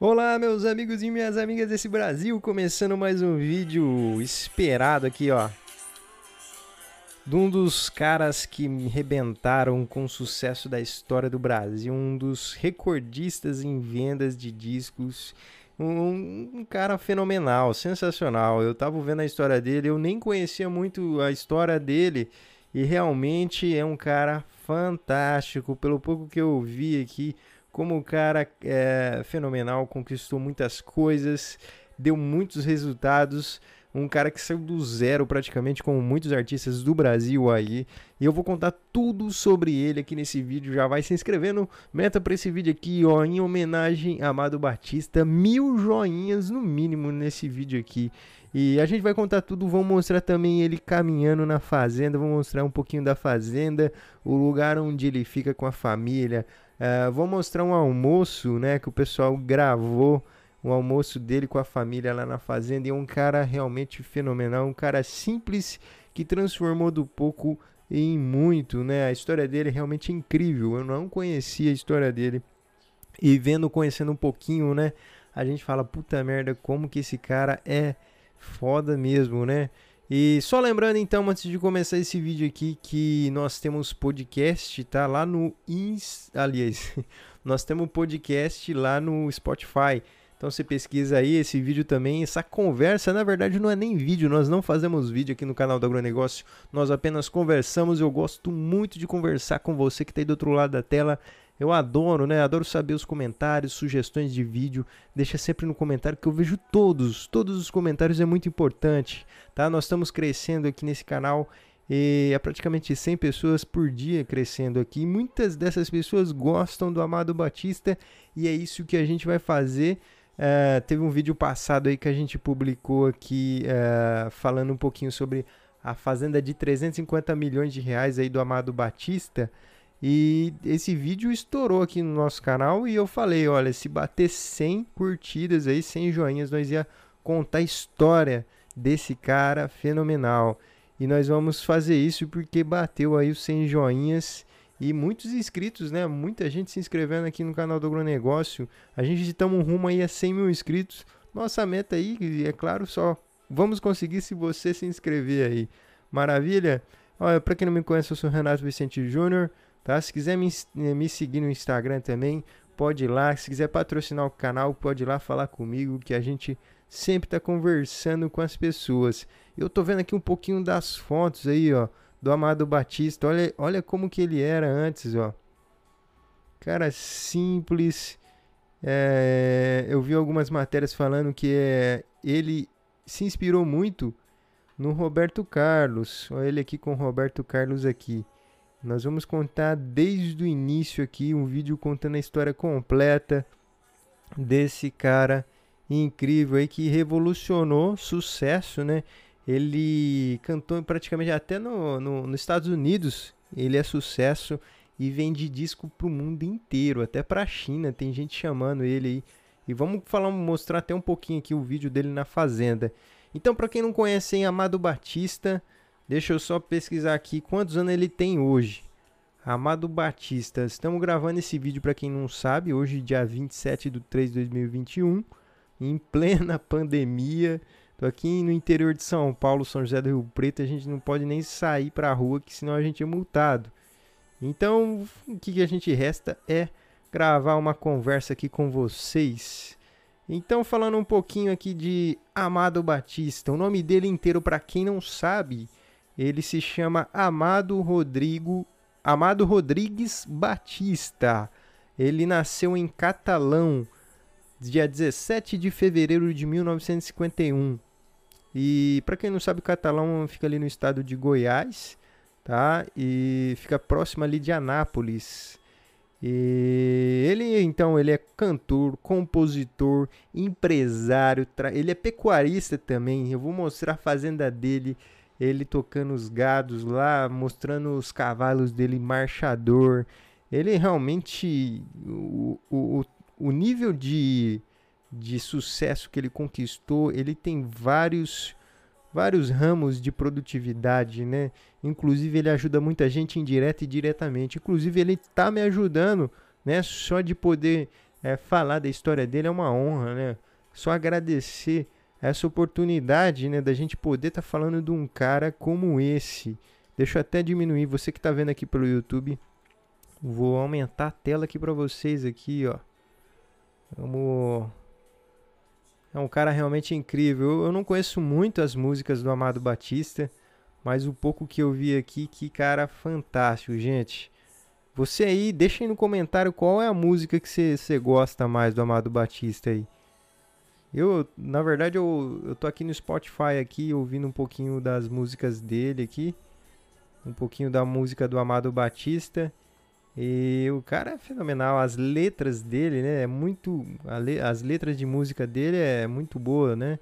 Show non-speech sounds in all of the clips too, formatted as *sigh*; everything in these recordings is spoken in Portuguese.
Olá, meus amigos e minhas amigas desse Brasil, começando mais um vídeo esperado aqui, ó. De um dos caras que me rebentaram com o sucesso da história do Brasil, um dos recordistas em vendas de discos, um, um cara fenomenal, sensacional. Eu tava vendo a história dele, eu nem conhecia muito a história dele e realmente é um cara fantástico. Pelo pouco que eu vi aqui, como o cara é fenomenal, conquistou muitas coisas, deu muitos resultados. Um cara que saiu do zero praticamente, como muitos artistas do Brasil aí. E eu vou contar tudo sobre ele aqui nesse vídeo. Já vai se inscrevendo, meta para esse vídeo aqui, ó, em homenagem a Amado Batista. Mil joinhas no mínimo nesse vídeo aqui. E a gente vai contar tudo, vamos mostrar também ele caminhando na fazenda, vamos mostrar um pouquinho da fazenda, o lugar onde ele fica com a família, Uh, vou mostrar um almoço, né, que o pessoal gravou, o almoço dele com a família lá na fazenda. E é um cara realmente fenomenal, um cara simples que transformou do pouco em muito, né? A história dele é realmente incrível. Eu não conhecia a história dele. E vendo, conhecendo um pouquinho, né? A gente fala, puta merda, como que esse cara é foda mesmo, né? E só lembrando então, antes de começar esse vídeo aqui, que nós temos podcast, tá? Lá no Ins... Aliás, *laughs* nós temos podcast lá no Spotify. Então você pesquisa aí esse vídeo também, essa conversa, na verdade não é nem vídeo, nós não fazemos vídeo aqui no canal do Agronegócio, nós apenas conversamos, eu gosto muito de conversar com você que está aí do outro lado da tela, eu adoro, né? Adoro saber os comentários, sugestões de vídeo. Deixa sempre no comentário que eu vejo todos, todos os comentários é muito importante, tá? Nós estamos crescendo aqui nesse canal e é praticamente 100 pessoas por dia crescendo aqui. Muitas dessas pessoas gostam do Amado Batista e é isso que a gente vai fazer. Uh, teve um vídeo passado aí que a gente publicou aqui uh, falando um pouquinho sobre a fazenda de 350 milhões de reais aí do Amado Batista. E esse vídeo estourou aqui no nosso canal e eu falei, olha, se bater 100 curtidas aí, 100 joinhas, nós ia contar a história desse cara fenomenal. E nós vamos fazer isso porque bateu aí os 100 joinhas e muitos inscritos, né? Muita gente se inscrevendo aqui no canal do Agronegócio. A gente estamos rumo aí a 100 mil inscritos. Nossa meta aí, é claro, só vamos conseguir se você se inscrever aí. Maravilha? Olha, para quem não me conhece, eu sou Renato Vicente Júnior. Tá? Se quiser me, eh, me seguir no Instagram também, pode ir lá. Se quiser patrocinar o canal, pode ir lá falar comigo, que a gente sempre está conversando com as pessoas. Eu tô vendo aqui um pouquinho das fotos aí, ó, do Amado Batista. Olha, olha como que ele era antes, ó. Cara simples. É, eu vi algumas matérias falando que é, ele se inspirou muito no Roberto Carlos. Olha ele aqui com o Roberto Carlos aqui. Nós vamos contar desde o início aqui um vídeo contando a história completa desse cara incrível aí que revolucionou sucesso, né? Ele cantou praticamente até no, no, nos Estados Unidos, ele é sucesso e vende disco pro mundo inteiro, até pra China, tem gente chamando ele aí. E vamos falar, mostrar até um pouquinho aqui o vídeo dele na fazenda. Então, para quem não conhece, hein, Amado Batista, Deixa eu só pesquisar aqui quantos anos ele tem hoje. Amado Batista, estamos gravando esse vídeo para quem não sabe, hoje dia 27 de 3 de 2021, em plena *laughs* pandemia. Tô aqui no interior de São Paulo, São José do Rio Preto, a gente não pode nem sair para a rua, que senão a gente é multado. Então, o que, que a gente resta é gravar uma conversa aqui com vocês. Então, falando um pouquinho aqui de Amado Batista, o nome dele inteiro para quem não sabe ele se chama Amado Rodrigo Amado Rodrigues Batista. Ele nasceu em Catalão, dia 17 de fevereiro de 1951. E para quem não sabe, Catalão fica ali no estado de Goiás, tá? E fica próximo ali de Anápolis. E ele então ele é cantor, compositor, empresário, ele é pecuarista também. Eu vou mostrar a fazenda dele ele tocando os gados lá, mostrando os cavalos dele marchador. Ele realmente. O, o, o nível de, de sucesso que ele conquistou, ele tem vários. vários ramos de produtividade, né? Inclusive ele ajuda muita gente indireta e diretamente. Inclusive ele está me ajudando, né? Só de poder é, falar da história dele é uma honra, né? Só agradecer essa oportunidade, né, da gente poder estar tá falando de um cara como esse. Deixa eu até diminuir, você que está vendo aqui pelo YouTube, vou aumentar a tela aqui para vocês aqui, ó. Vamos é um cara realmente incrível. Eu não conheço muito as músicas do Amado Batista, mas o pouco que eu vi aqui, que cara fantástico, gente. Você aí, deixa aí no comentário qual é a música que você gosta mais do Amado Batista aí. Eu, na verdade, eu, eu tô aqui no Spotify aqui, ouvindo um pouquinho das músicas dele aqui. Um pouquinho da música do Amado Batista. E o cara é fenomenal, as letras dele, né, é muito, le, as letras de música dele é muito boa, né?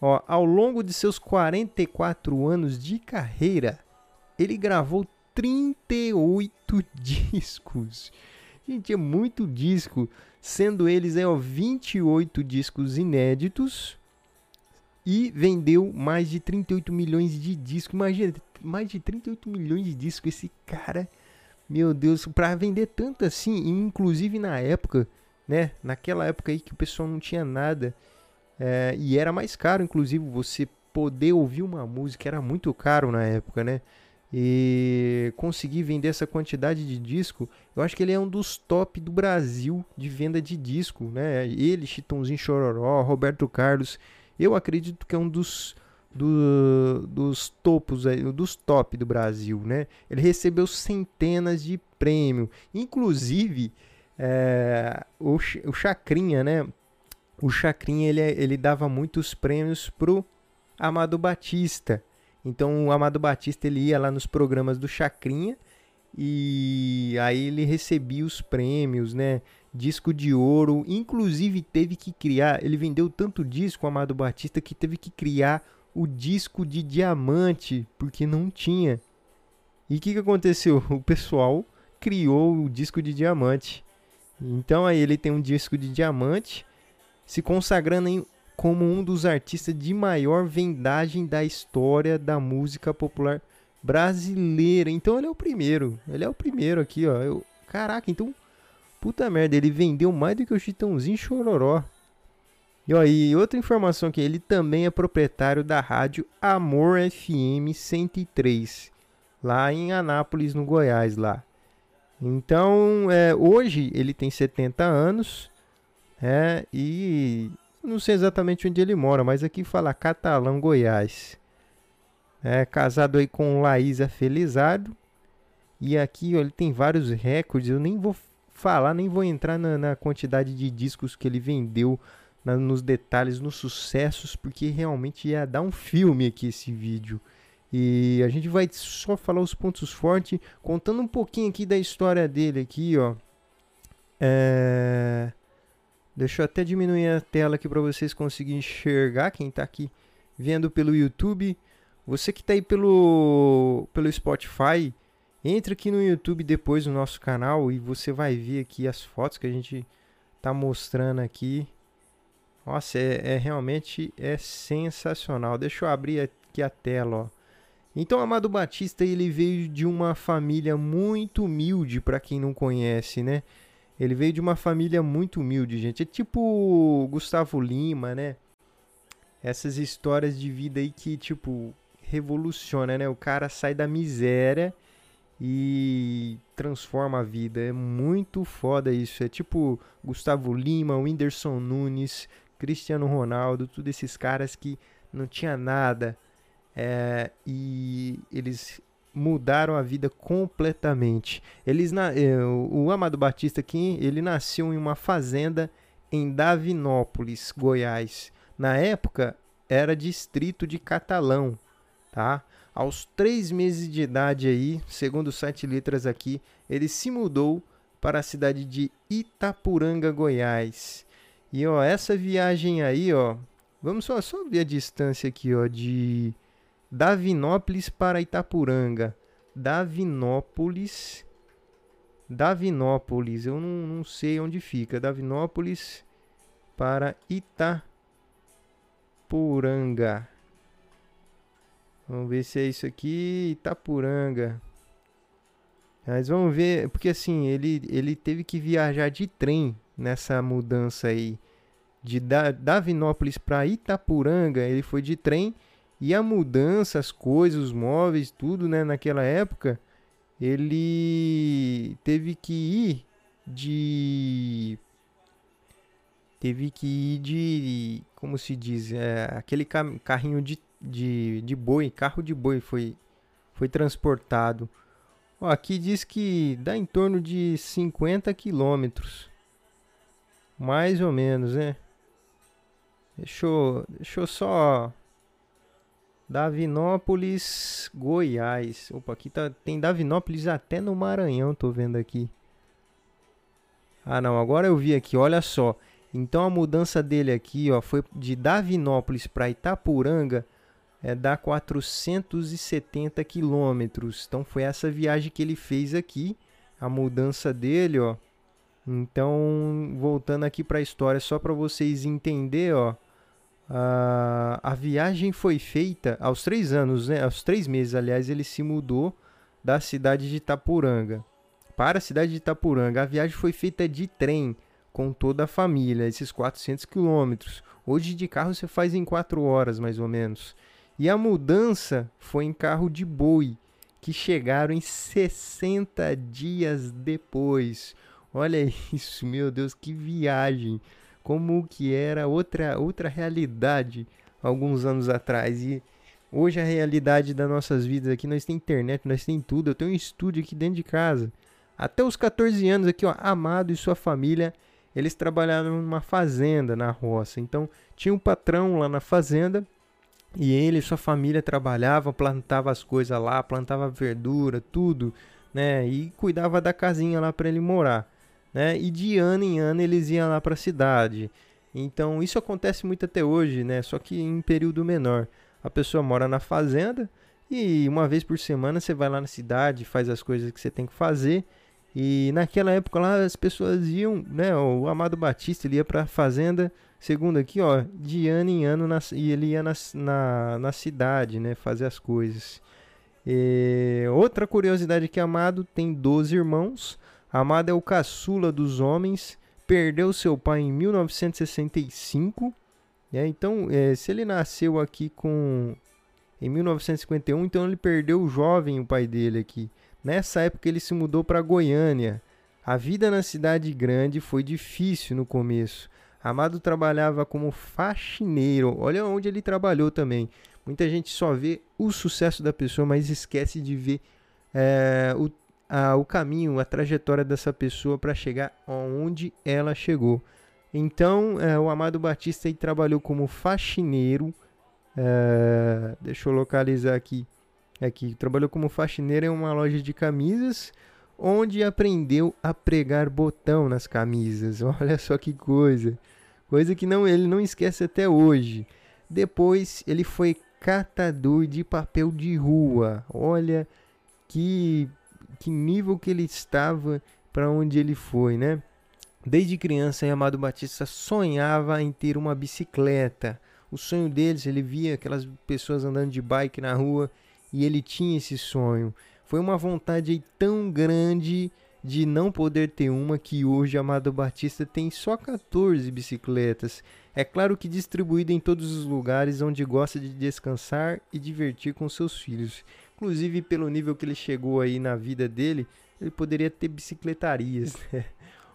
Ó, ao longo de seus 44 anos de carreira, ele gravou 38 *laughs* discos. Gente, é muito disco, sendo eles é, ó, 28 discos inéditos e vendeu mais de 38 milhões de discos. Imagina, mais de 38 milhões de discos esse cara meu Deus, para vender tanto assim, inclusive na época, né? Naquela época aí que o pessoal não tinha nada. É, e era mais caro, inclusive, você poder ouvir uma música era muito caro na época, né? E conseguir vender essa quantidade de disco, eu acho que ele é um dos top do Brasil de venda de disco, né? Ele, Chitãozinho Chororó, Roberto Carlos, eu acredito que é um dos do, dos topos, dos top do Brasil, né? Ele recebeu centenas de prêmios, inclusive é, o, o Chacrinha, né? O Chacrinha ele, ele dava muitos prêmios pro Amado Batista. Então o Amado Batista ele ia lá nos programas do Chacrinha e aí ele recebia os prêmios, né? Disco de ouro, inclusive teve que criar, ele vendeu tanto disco Amado Batista que teve que criar o disco de diamante, porque não tinha. E o que, que aconteceu? *laughs* O pessoal criou o disco de diamante. Então aí ele tem um disco de diamante, se consagrando em, como um dos artistas de maior vendagem da história da música popular brasileira. Então ele é o primeiro. Ele é o primeiro aqui, ó. Eu, caraca, então. Puta merda, ele vendeu mais do que o Chitãozinho Chororó. E, e outra informação que ele também é proprietário da rádio Amor FM 103, lá em Anápolis, no Goiás, lá. Então, é, hoje ele tem 70 anos, é, e não sei exatamente onde ele mora, mas aqui fala Catalão, Goiás. É casado aí com Laísa Felizardo. E aqui ó, ele tem vários recordes. Eu nem vou falar, nem vou entrar na, na quantidade de discos que ele vendeu na, nos detalhes, nos sucessos, porque realmente ia dar um filme aqui esse vídeo. E a gente vai só falar os pontos fortes, contando um pouquinho aqui da história dele aqui, ó. É... Deixa eu até diminuir a tela aqui para vocês conseguirem enxergar quem está aqui vendo pelo YouTube. Você que está aí pelo, pelo Spotify, entre aqui no YouTube depois no nosso canal e você vai ver aqui as fotos que a gente está mostrando aqui. Nossa, é, é, realmente é sensacional. Deixa eu abrir aqui a tela, ó. Então, Amado Batista, ele veio de uma família muito humilde, para quem não conhece, né? Ele veio de uma família muito humilde, gente. É tipo Gustavo Lima, né? Essas histórias de vida aí que, tipo, revoluciona, né? O cara sai da miséria e transforma a vida. É muito foda isso. É tipo Gustavo Lima, Whindersson Nunes, Cristiano Ronaldo, todos esses caras que não tinha nada é, e eles mudaram a vida completamente. Eles na, é, o Amado Batista aqui, ele nasceu em uma fazenda em Davinópolis, Goiás. Na época era distrito de Catalão, tá? Aos três meses de idade aí, segundo o Letras aqui, ele se mudou para a cidade de Itapuranga, Goiás. E ó, essa viagem aí, ó, vamos só, só ver a distância aqui, ó, de Davinópolis para Itapuranga. Davinópolis. Davinópolis, eu não, não sei onde fica. Davinópolis para Itapuranga. Vamos ver se é isso aqui, Itapuranga. Mas vamos ver, porque assim, ele, ele teve que viajar de trem nessa mudança aí. De Davinópolis para Itapuranga, ele foi de trem. E a mudança, as coisas, os móveis, tudo, né, naquela época, ele teve que ir de teve que ir de como se diz é, aquele carrinho de, de, de boi carro de boi foi foi transportado Ó, aqui diz que dá em torno de 50 quilômetros mais ou menos né deixa eu, deixa eu só Davinópolis, Goiás. Opa, aqui tá, tem Davinópolis até no Maranhão, tô vendo aqui. Ah, não, agora eu vi aqui, olha só. Então a mudança dele aqui, ó, foi de Davinópolis para Itapuranga, é dá 470 quilômetros. Então foi essa viagem que ele fez aqui, a mudança dele, ó. Então, voltando aqui para a história, só para vocês entenderem, ó. Uh, a viagem foi feita aos três anos, né? Aos três meses, aliás, ele se mudou da cidade de Itapuranga para a cidade de Itapuranga. A viagem foi feita de trem com toda a família, esses 400 quilômetros. Hoje de carro você faz em 4 horas, mais ou menos. E a mudança foi em carro de boi, que chegaram em 60 dias depois. Olha *laughs* isso, meu Deus, que viagem! como que era outra outra realidade alguns anos atrás e hoje a realidade das nossas vidas aqui nós tem internet, nós tem tudo. Eu tenho um estúdio aqui dentro de casa. Até os 14 anos aqui, ó, Amado e sua família, eles trabalharam numa fazenda na roça. Então, tinha um patrão lá na fazenda e ele e sua família trabalhavam, plantava as coisas lá, plantava verdura, tudo, né? E cuidava da casinha lá para ele morar né? E de ano em ano eles iam lá para a cidade. Então isso acontece muito até hoje, né? Só que em período menor. A pessoa mora na fazenda e uma vez por semana você vai lá na cidade, faz as coisas que você tem que fazer. E naquela época lá as pessoas iam, né? O Amado Batista ele ia para a fazenda, segundo aqui, ó, de ano em ano na, e ele ia na, na, na cidade, né? Fazer as coisas. E outra curiosidade que Amado tem 12 irmãos. Amado é o caçula dos homens, perdeu seu pai em 1965. Né? Então, é, se ele nasceu aqui com em 1951, então ele perdeu o jovem o pai dele aqui. Nessa época ele se mudou para Goiânia. A vida na cidade grande foi difícil no começo. Amado trabalhava como faxineiro. Olha onde ele trabalhou também. Muita gente só vê o sucesso da pessoa, mas esquece de ver é, o a, o caminho, a trajetória dessa pessoa para chegar onde ela chegou. Então, é, o Amado Batista trabalhou como faxineiro. É, deixa eu localizar aqui. Aqui, trabalhou como faxineiro em uma loja de camisas, onde aprendeu a pregar botão nas camisas. *laughs* Olha só que coisa. Coisa que não ele não esquece até hoje. Depois ele foi catador de papel de rua. Olha que que nível que ele estava para onde ele foi, né? Desde criança, Amado Batista sonhava em ter uma bicicleta. O sonho deles, ele via aquelas pessoas andando de bike na rua e ele tinha esse sonho. Foi uma vontade tão grande de não poder ter uma que hoje Amado Batista tem só 14 bicicletas. É claro que distribuída em todos os lugares onde gosta de descansar e divertir com seus filhos. Inclusive, pelo nível que ele chegou aí na vida dele, ele poderia ter bicicletarias, *laughs* né?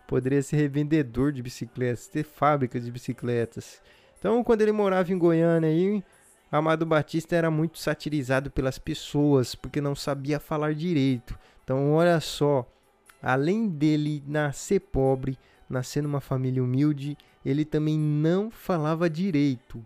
poderia ser revendedor de bicicletas, ter fábricas de bicicletas. Então, quando ele morava em Goiânia aí, Amado Batista era muito satirizado pelas pessoas, porque não sabia falar direito. Então, olha só, além dele nascer pobre, nascer numa família humilde, ele também não falava direito.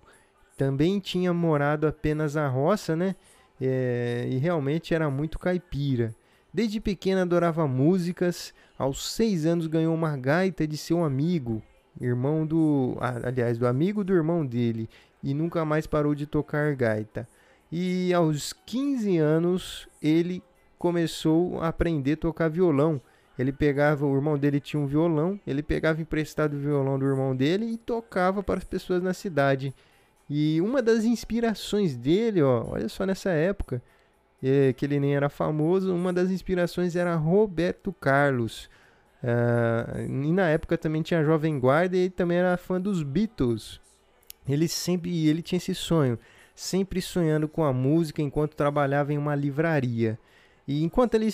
Também tinha morado apenas na roça, né? é, e realmente era muito caipira. Desde pequena adorava músicas, aos seis anos ganhou uma gaita de seu amigo, irmão do. aliás, do amigo do irmão dele, e nunca mais parou de tocar gaita. E aos 15 anos ele começou a aprender a tocar violão. Ele pegava, o irmão dele tinha um violão, ele pegava emprestado o violão do irmão dele e tocava para as pessoas na cidade. E uma das inspirações dele, ó, olha só nessa época, é, que ele nem era famoso, uma das inspirações era Roberto Carlos. Uh, e na época também tinha Jovem Guarda e ele também era fã dos Beatles. Ele sempre ele tinha esse sonho, sempre sonhando com a música enquanto trabalhava em uma livraria. E enquanto ele,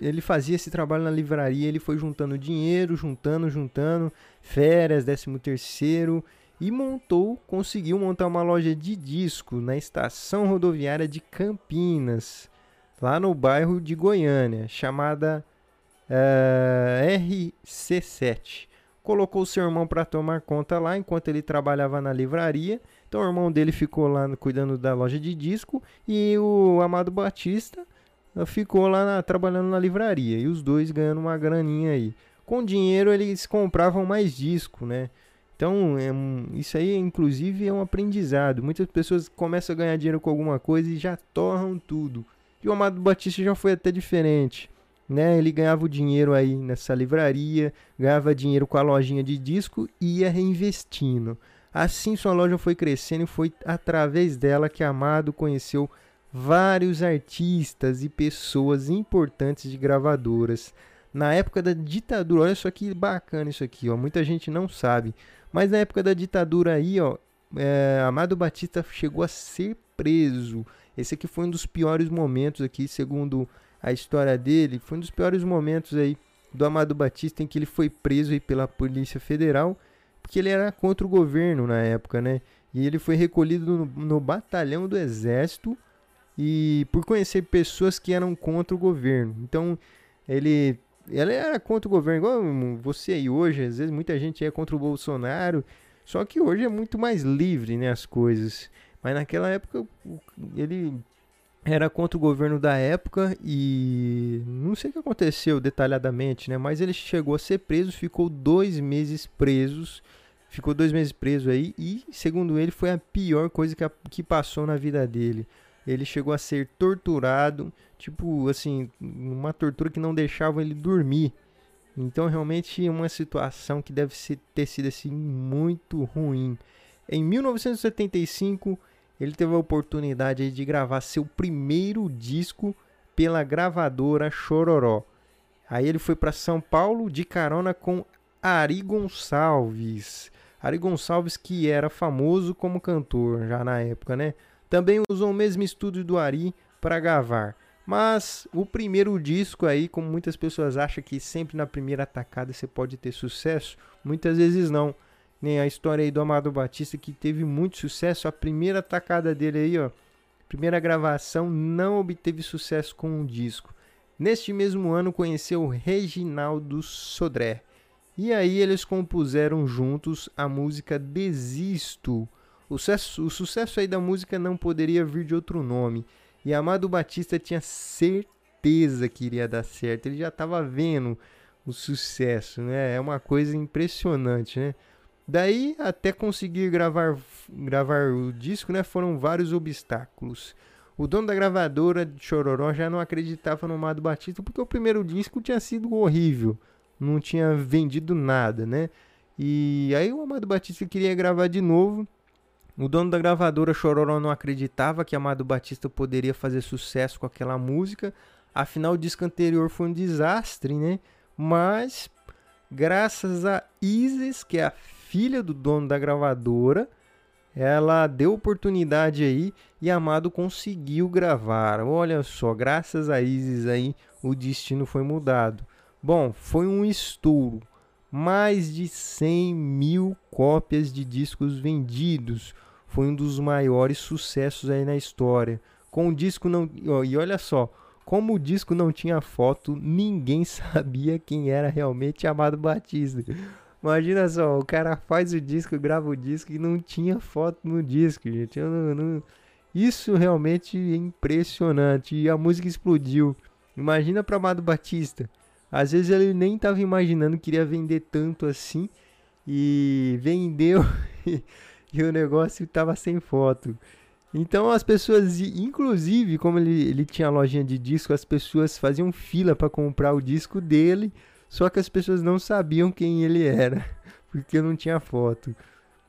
ele fazia esse trabalho na livraria, ele foi juntando dinheiro, juntando, juntando, férias, décimo terceiro, e montou, conseguiu montar uma loja de disco na estação rodoviária de Campinas, lá no bairro de Goiânia, chamada uh, eh, RC7. Colocou seu irmão para tomar conta lá enquanto ele trabalhava na livraria. Então o irmão dele ficou lá cuidando da loja de disco e o Amado Batista eh, ficou lá na, trabalhando na livraria. E os dois ganhando uma graninha aí. Com dinheiro eles compravam mais disco, né? Então, é um, isso aí, inclusive, é um aprendizado. Muitas pessoas começam a ganhar dinheiro com alguma coisa e já torram tudo. E o Amado Batista já foi até diferente. Né? Ele ganhava o dinheiro aí nessa livraria, ganhava dinheiro com a lojinha de disco e ia reinvestindo. Assim sua loja foi crescendo e foi através dela que Amado conheceu vários artistas e pessoas importantes de gravadoras. Na época da ditadura, olha só que bacana isso aqui, ó. Muita gente não sabe. Mas na época da ditadura aí, ó, é, Amado Batista chegou a ser preso. Esse aqui foi um dos piores momentos aqui, segundo a história dele. Foi um dos piores momentos aí do Amado Batista em que ele foi preso aí pela Polícia Federal, porque ele era contra o governo na época, né? E ele foi recolhido no, no batalhão do Exército e por conhecer pessoas que eram contra o governo. Então, ele ela era contra o governo, igual você aí hoje, às vezes muita gente é contra o Bolsonaro, só que hoje é muito mais livre, né, as coisas. Mas naquela época ele era contra o governo da época e não sei o que aconteceu detalhadamente, né? Mas ele chegou a ser preso, ficou dois meses presos, ficou dois meses preso aí e, segundo ele, foi a pior coisa que, a, que passou na vida dele. Ele chegou a ser torturado, tipo assim, uma tortura que não deixava ele dormir. Então realmente uma situação que deve ter sido assim muito ruim. Em 1975, ele teve a oportunidade de gravar seu primeiro disco pela gravadora Chororó. Aí ele foi para São Paulo de carona com Ari Gonçalves. Ari Gonçalves que era famoso como cantor já na época, né? Também usou o mesmo estúdio do Ari para gravar. Mas o primeiro disco aí, como muitas pessoas acham que sempre na primeira atacada você pode ter sucesso, muitas vezes não. Nem a história aí do Amado Batista que teve muito sucesso, a primeira atacada dele aí, ó, primeira gravação não obteve sucesso com um disco. Neste mesmo ano conheceu Reginaldo Sodré. E aí eles compuseram juntos a música Desisto o sucesso, o sucesso aí da música não poderia vir de outro nome. E Amado Batista tinha certeza que iria dar certo. Ele já estava vendo o sucesso, né? É uma coisa impressionante, né? Daí até conseguir gravar, gravar o disco, né? Foram vários obstáculos. O dono da gravadora de Chororó já não acreditava no Amado Batista porque o primeiro disco tinha sido horrível, não tinha vendido nada, né? E aí o Amado Batista queria gravar de novo o dono da gravadora Chororó não acreditava que Amado Batista poderia fazer sucesso com aquela música, afinal o disco anterior foi um desastre, né? Mas graças a Isis, que é a filha do dono da gravadora, ela deu oportunidade aí e Amado conseguiu gravar. Olha só, graças a Isis aí o destino foi mudado. Bom, foi um estouro. Mais de 100 mil cópias de discos vendidos foi um dos maiores sucessos aí na história. Com o disco não. E olha só, como o disco não tinha foto, ninguém *laughs* sabia quem era realmente Amado Batista. Imagina só, o cara faz o disco, grava o disco e não tinha foto no disco, gente. Não, não... Isso realmente é impressionante. E a música explodiu. Imagina para Amado Batista. Às vezes ele nem estava imaginando que iria vender tanto assim. E vendeu. *laughs* e o negócio tava sem foto. Então as pessoas, inclusive, como ele, ele tinha lojinha de disco, as pessoas faziam fila para comprar o disco dele, só que as pessoas não sabiam quem ele era, *laughs* porque não tinha foto.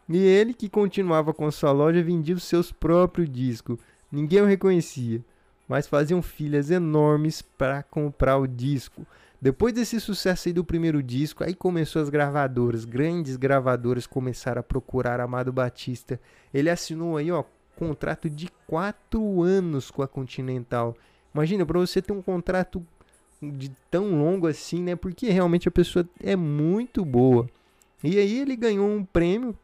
E ele, que continuava com sua loja, vendia os seus próprios discos. Ninguém o reconhecia, mas faziam filas enormes para comprar o disco. Depois desse sucesso aí do primeiro disco, aí começou as gravadoras, grandes gravadoras começaram a procurar Amado Batista. Ele assinou aí, ó, contrato de quatro anos com a Continental. Imagina, para você ter um contrato de tão longo assim, né? Porque realmente a pessoa é muito boa. E aí ele ganhou um prêmio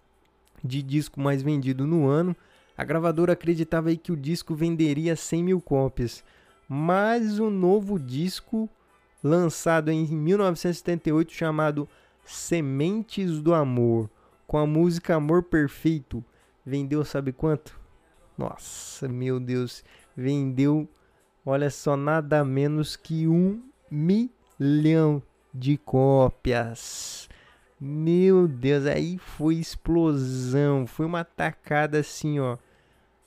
de disco mais vendido no ano. A gravadora acreditava aí que o disco venderia 100 mil cópias. Mas o novo disco, lançado em 1978, chamado Sementes do Amor, com a música Amor Perfeito, vendeu sabe quanto? Nossa, meu Deus, vendeu, olha só, nada menos que um milhão de cópias. Meu Deus, aí foi explosão, foi uma tacada assim, ó.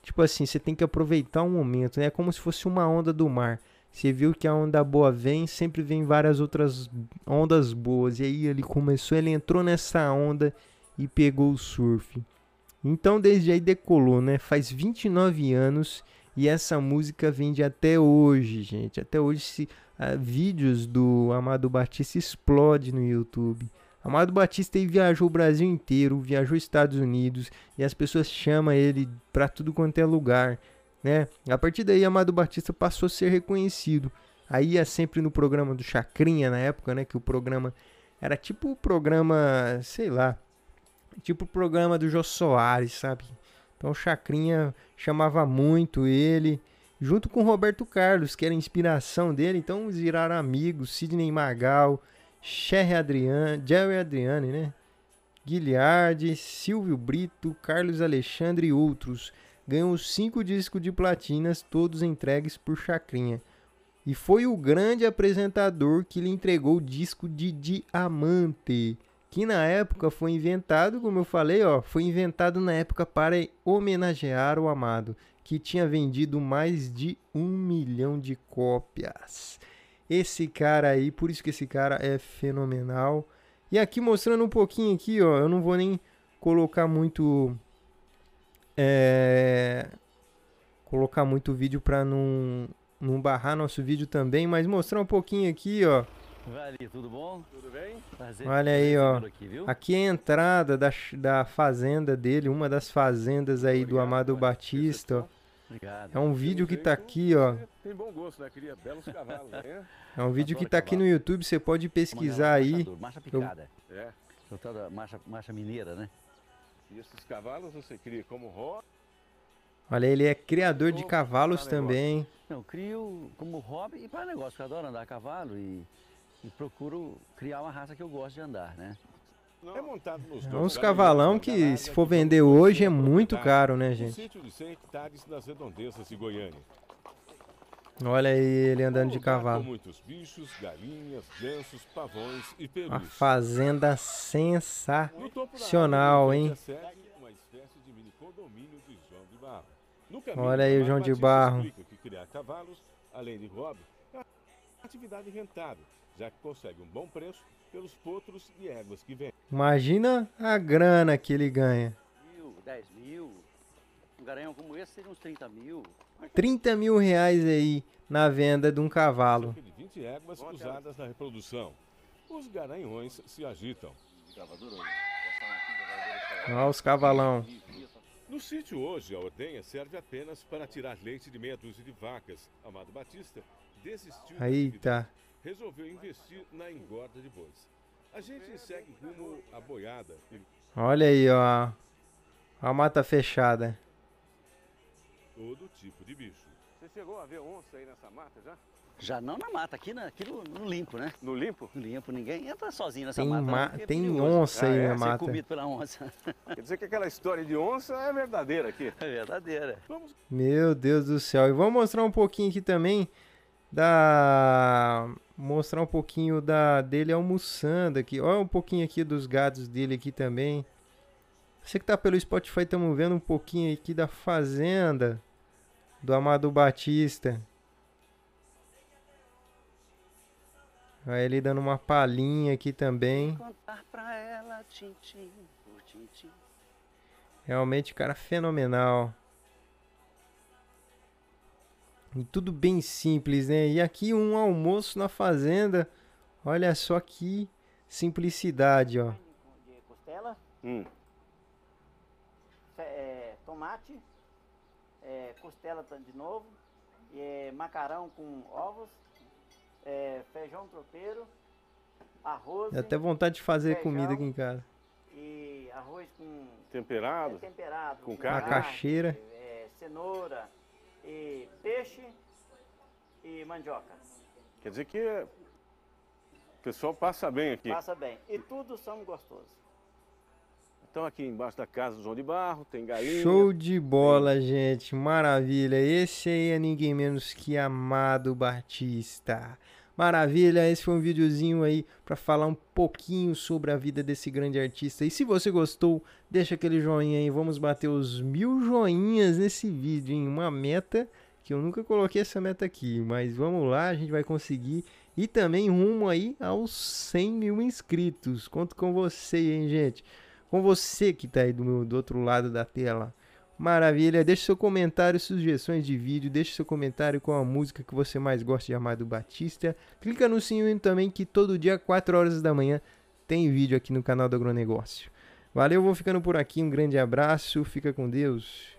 Tipo assim, você tem que aproveitar o momento, né? É como se fosse uma onda do mar. Você viu que a onda boa vem, sempre vem várias outras ondas boas. E aí ele começou, ele entrou nessa onda e pegou o surf. Então desde aí decolou, né? Faz 29 anos e essa música vende até hoje, gente. Até hoje se uh, vídeos do Amado Batista explode no YouTube. Amado Batista ele viajou o Brasil inteiro, viajou Estados Unidos e as pessoas chamam ele para tudo quanto é lugar, né? A partir daí Amado Batista passou a ser reconhecido. Aí ia sempre no programa do Chacrinha na época, né, que o programa era tipo o programa, sei lá, tipo o programa do Jô Soares, sabe? Então o Chacrinha chamava muito ele, junto com Roberto Carlos, que era a inspiração dele, então viraram amigos, Sidney Magal, Cherry Adriane, Jerry Adriane, né? Guilherme, Silvio Brito, Carlos Alexandre e outros. Ganhou cinco discos de platinas, todos entregues por Chacrinha. E foi o grande apresentador que lhe entregou o disco de diamante, que na época foi inventado, como eu falei, ó, foi inventado na época para homenagear o amado, que tinha vendido mais de um milhão de cópias. Esse cara aí, por isso que esse cara é fenomenal. E aqui mostrando um pouquinho aqui, ó, eu não vou nem colocar muito é, colocar muito vídeo para não não barrar nosso vídeo também, mas mostrar um pouquinho aqui, ó. Vale, tudo bom? Tudo bem? Prazer. Olha aí, ó. Aqui, aqui, é a entrada da, da fazenda dele, uma das fazendas aí Obrigado, do Amado Batista, ó. Obrigado. É um vídeo que tá aqui, ó. Tem bom gosto, né? Queria belos cavalos, né? É um vídeo que tá aqui no YouTube, você pode pesquisar aí. Marcha picada. É. marcha, marcha mineira, né? E esses cavalos você cria como hobby? Olha, ele é criador de cavalos também. Não, crio como hobby e para negócio, eu adoro andar a cavalo e, e procuro criar uma raça que eu gosto de andar, né? É montado nos é uns cavalão que, se for vender hoje, é muito caro, né, gente? sítio de 100 hectares nas redondezas de Goiânia. Olha aí ele andando de cavalo. muitos bichos, galinhas, gansos, pavões e perus. Uma fazenda sensacional, hein? Olha aí o João de Barro. além de hobby, é atividade rentável, já que consegue um bom preço pelos potros e éguas que vem. Imagina a grana que ele ganha. Mil, 10 mil. Um garanhão como esse seria uns 30 mil. 30 mil reais aí na venda de um cavalo. De 20 éguas usadas na reprodução. Os garanhões se agitam. Olha os cavalão. No sítio hoje, a ordenha serve apenas para tirar leite de meia dúzia de vacas. Amado Batista desistiu Eita. Resolveu investir na engorda de bois. A gente segue rumo à boiada. Olha aí, ó. A mata fechada. Todo tipo de bicho. Você chegou a ver onça aí nessa mata já? Já não na mata, aqui, na, aqui no, no, limpo, né? No limpo? No limpo, ninguém entra sozinho nessa tem mata. Ma não, tem onça aí ah, é? na mata. comido pela onça. *laughs* Quer dizer que aquela história de onça é verdadeira aqui? É verdadeira. Vamos... Meu Deus do céu. E vamos mostrar um pouquinho aqui também da... Mostrar um pouquinho da dele almoçando aqui. Olha um pouquinho aqui dos gados dele aqui também. Você que tá pelo Spotify, estamos vendo um pouquinho aqui da fazenda do Amado Batista. Aí ele dando uma palhinha aqui também. Realmente, cara, fenomenal. E tudo bem simples, né? E aqui um almoço na fazenda. Olha só que simplicidade, ó. de costela, Hum. é, tomate, é, costela tá- de novo, é, macarrão com ovos, é, feijão tropeiro, arroz Dá até vontade de fazer Feijão. comida aqui em casa. e arroz com Temperado? é, temperado, Com carne? Macaxeira. é, cenoura e peixe e mandioca. Quer dizer que o pessoal passa bem aqui. Passa bem. E tudo são gostosos. Então aqui embaixo da casa do João de Barro, tem galinha. Show de bola, gente. Maravilha. Esse aí é ninguém menos que Amado Batista. Maravilha, esse foi um videozinho aí para falar um pouquinho sobre a vida desse grande artista. E se você gostou, deixa aquele joinha aí. Vamos bater os mil joinhas nesse vídeo, hein? Uma meta que eu nunca coloquei essa meta aqui, mas vamos lá, a gente vai conseguir. E também rumo aí aos 100 mil inscritos. Conto com você, hein, gente? Com você que tá aí do, meu, do outro lado da tela. Maravilha, deixe seu comentário, sugestões de vídeo, deixe seu comentário com a música que você mais gosta de Amado Batista. Clica no sininho também que todo dia, 4 horas da manhã, tem vídeo aqui no canal do Agronegócio. Valeu, vou ficando por aqui, um grande abraço, fica com Deus.